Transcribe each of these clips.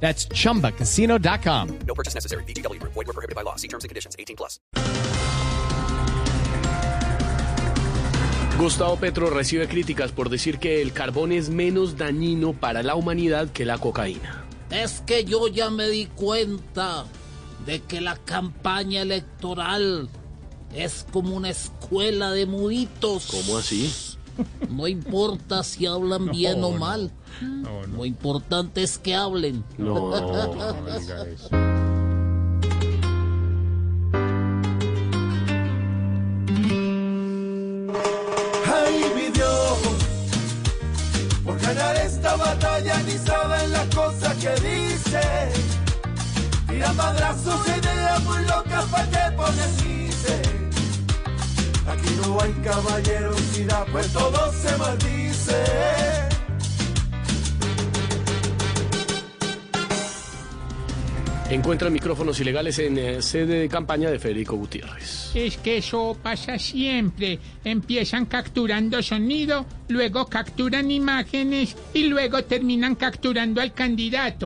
That's chumbacasino.com. No purchase necessary. VGW Group. Void were prohibited by law. See terms and conditions. 18 plus. Gustavo Petro recibe críticas por decir que el carbón es menos dañino para la humanidad que la cocaína. Es que yo ya me di cuenta de que la campaña electoral es como una escuela de muditos. ¿Cómo así? No importa si hablan bien o mal. Lo importante es que hablen. No. Ay, mi Dios, por ganar esta batalla ni saben las cosas que dice. Tira madrazos, ideas muy locas para que pones dice. Aquí no hay caballerosidad, pues todo se maldice. Encuentran micrófonos ilegales en eh, sede de campaña de Federico Gutiérrez. Es que eso pasa siempre. Empiezan capturando sonido, luego capturan imágenes y luego terminan capturando al candidato.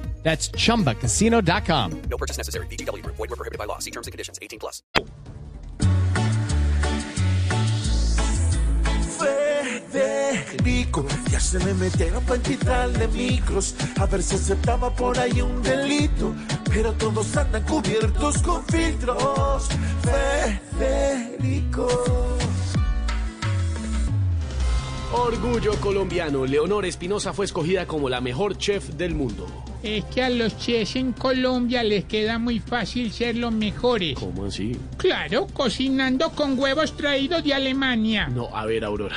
That's chumbacasino.com. No purchase necessary. VGW Group. Void were prohibited by law. See terms and conditions. 18 plus. Federico, ya se me metieron para quitarle micros, a ver si aceptaba por ahí un delito, pero todos andan cubiertos con filtros. Federico. Orgullo colombiano. Leonor Espinosa fue escogida como la mejor chef del mundo. Es que a los chefs en Colombia les queda muy fácil ser los mejores. ¿Cómo así? Claro, cocinando con huevos traídos de Alemania. No, a ver, Aurora.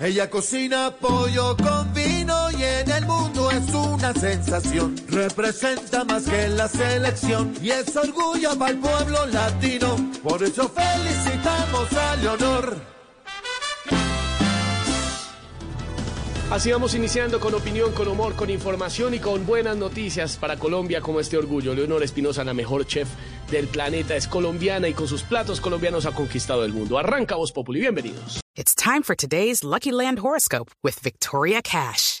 Ella cocina pollo con vino en el mundo es una sensación. Representa más que la selección y es orgullo para el pueblo latino. Por eso felicitamos a Leonor. Así vamos iniciando con opinión, con humor, con información y con buenas noticias para Colombia como este orgullo. Leonor Espinosa, la mejor chef del planeta, es colombiana y con sus platos colombianos ha conquistado el mundo. Arranca Voz Populi, bienvenidos. It's time for today's Lucky Land horoscope with Victoria Cash.